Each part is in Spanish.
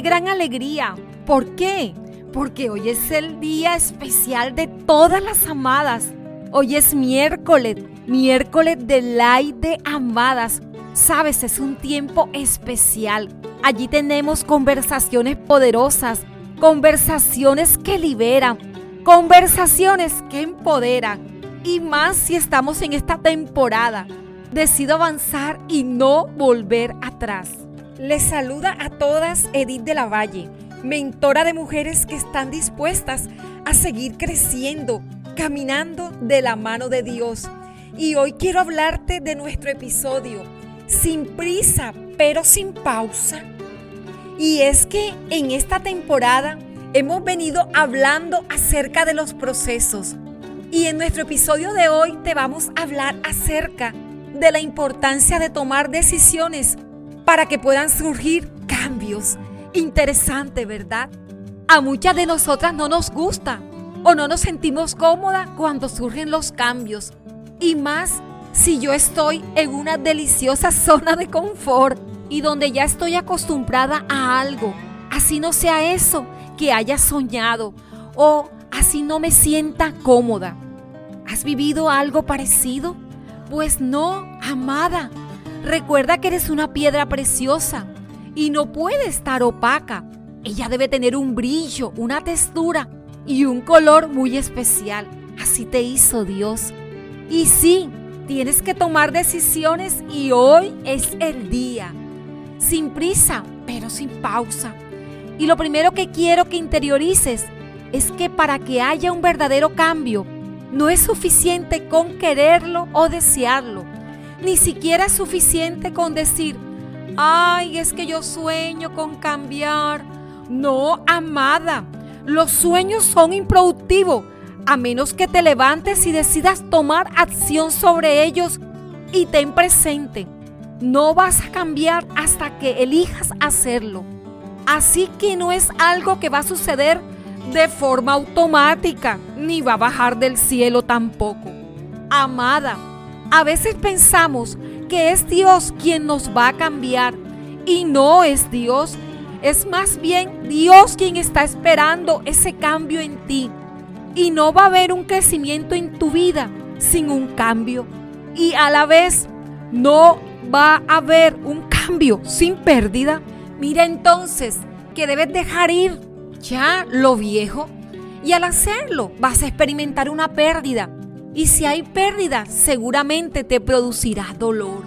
gran alegría. ¿Por qué? Porque hoy es el día especial de todas las amadas. Hoy es miércoles, miércoles de Light de Amadas. Sabes, es un tiempo especial. Allí tenemos conversaciones poderosas, conversaciones que liberan, conversaciones que empoderan. Y más si estamos en esta temporada. Decido avanzar y no volver atrás. Les saluda a todas Edith de la Valle, mentora de mujeres que están dispuestas a seguir creciendo, caminando de la mano de Dios. Y hoy quiero hablarte de nuestro episodio, sin prisa, pero sin pausa. Y es que en esta temporada hemos venido hablando acerca de los procesos. Y en nuestro episodio de hoy te vamos a hablar acerca de la importancia de tomar decisiones para que puedan surgir cambios. Interesante, ¿verdad? A muchas de nosotras no nos gusta o no nos sentimos cómodas cuando surgen los cambios. Y más si yo estoy en una deliciosa zona de confort y donde ya estoy acostumbrada a algo. Así no sea eso que haya soñado o así no me sienta cómoda. ¿Has vivido algo parecido? Pues no, amada. Recuerda que eres una piedra preciosa y no puede estar opaca. Ella debe tener un brillo, una textura y un color muy especial. Así te hizo Dios. Y sí, tienes que tomar decisiones y hoy es el día. Sin prisa, pero sin pausa. Y lo primero que quiero que interiorices es que para que haya un verdadero cambio, no es suficiente con quererlo o desearlo. Ni siquiera es suficiente con decir, ay, es que yo sueño con cambiar. No, amada, los sueños son improductivos a menos que te levantes y decidas tomar acción sobre ellos y ten presente. No vas a cambiar hasta que elijas hacerlo. Así que no es algo que va a suceder de forma automática, ni va a bajar del cielo tampoco. Amada, a veces pensamos que es Dios quien nos va a cambiar y no es Dios. Es más bien Dios quien está esperando ese cambio en ti. Y no va a haber un crecimiento en tu vida sin un cambio. Y a la vez no va a haber un cambio sin pérdida. Mira entonces que debes dejar ir ya lo viejo y al hacerlo vas a experimentar una pérdida. Y si hay pérdida, seguramente te producirá dolor.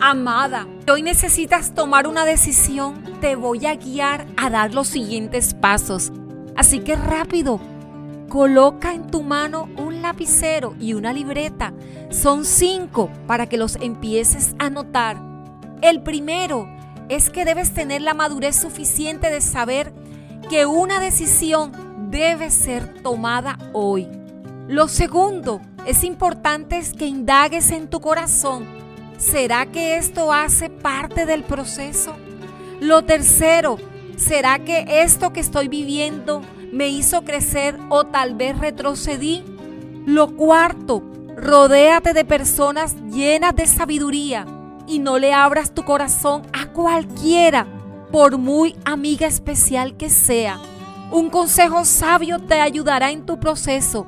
Amada, hoy necesitas tomar una decisión. Te voy a guiar a dar los siguientes pasos. Así que rápido, coloca en tu mano un lapicero y una libreta. Son cinco para que los empieces a notar. El primero es que debes tener la madurez suficiente de saber que una decisión debe ser tomada hoy. Lo segundo, es importante que indagues en tu corazón. ¿Será que esto hace parte del proceso? Lo tercero, ¿será que esto que estoy viviendo me hizo crecer o tal vez retrocedí? Lo cuarto, rodéate de personas llenas de sabiduría y no le abras tu corazón a cualquiera por muy amiga especial que sea. Un consejo sabio te ayudará en tu proceso.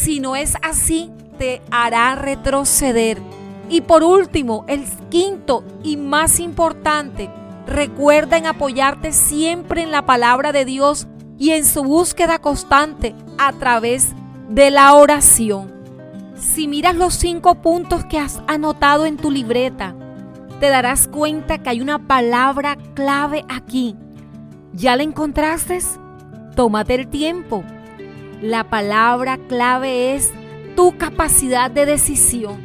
Si no es así, te hará retroceder. Y por último, el quinto y más importante, recuerda en apoyarte siempre en la palabra de Dios y en su búsqueda constante a través de la oración. Si miras los cinco puntos que has anotado en tu libreta, te darás cuenta que hay una palabra clave aquí. ¿Ya la encontraste? Tómate el tiempo. La palabra clave es tu capacidad de decisión.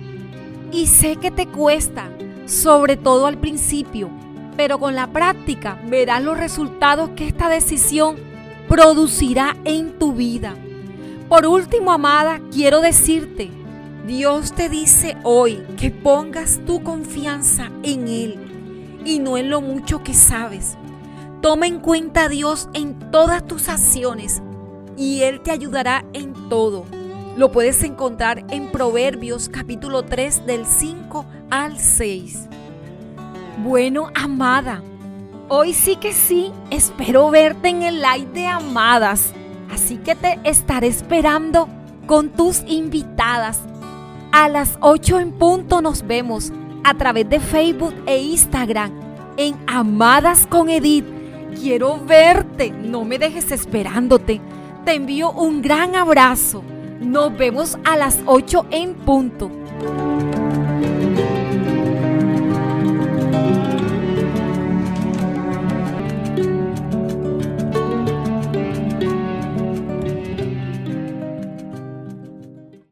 Y sé que te cuesta, sobre todo al principio, pero con la práctica verás los resultados que esta decisión producirá en tu vida. Por último, amada, quiero decirte, Dios te dice hoy que pongas tu confianza en Él y no en lo mucho que sabes. Toma en cuenta a Dios en todas tus acciones y Él te ayudará en todo. Lo puedes encontrar en Proverbios capítulo 3 del 5 al 6. Bueno, amada, Hoy sí que sí, espero verte en el live de Amadas. Así que te estaré esperando con tus invitadas. A las 8 en punto nos vemos a través de Facebook e Instagram en Amadas con Edith. Quiero verte, no me dejes esperándote. Te envío un gran abrazo. Nos vemos a las 8 en punto.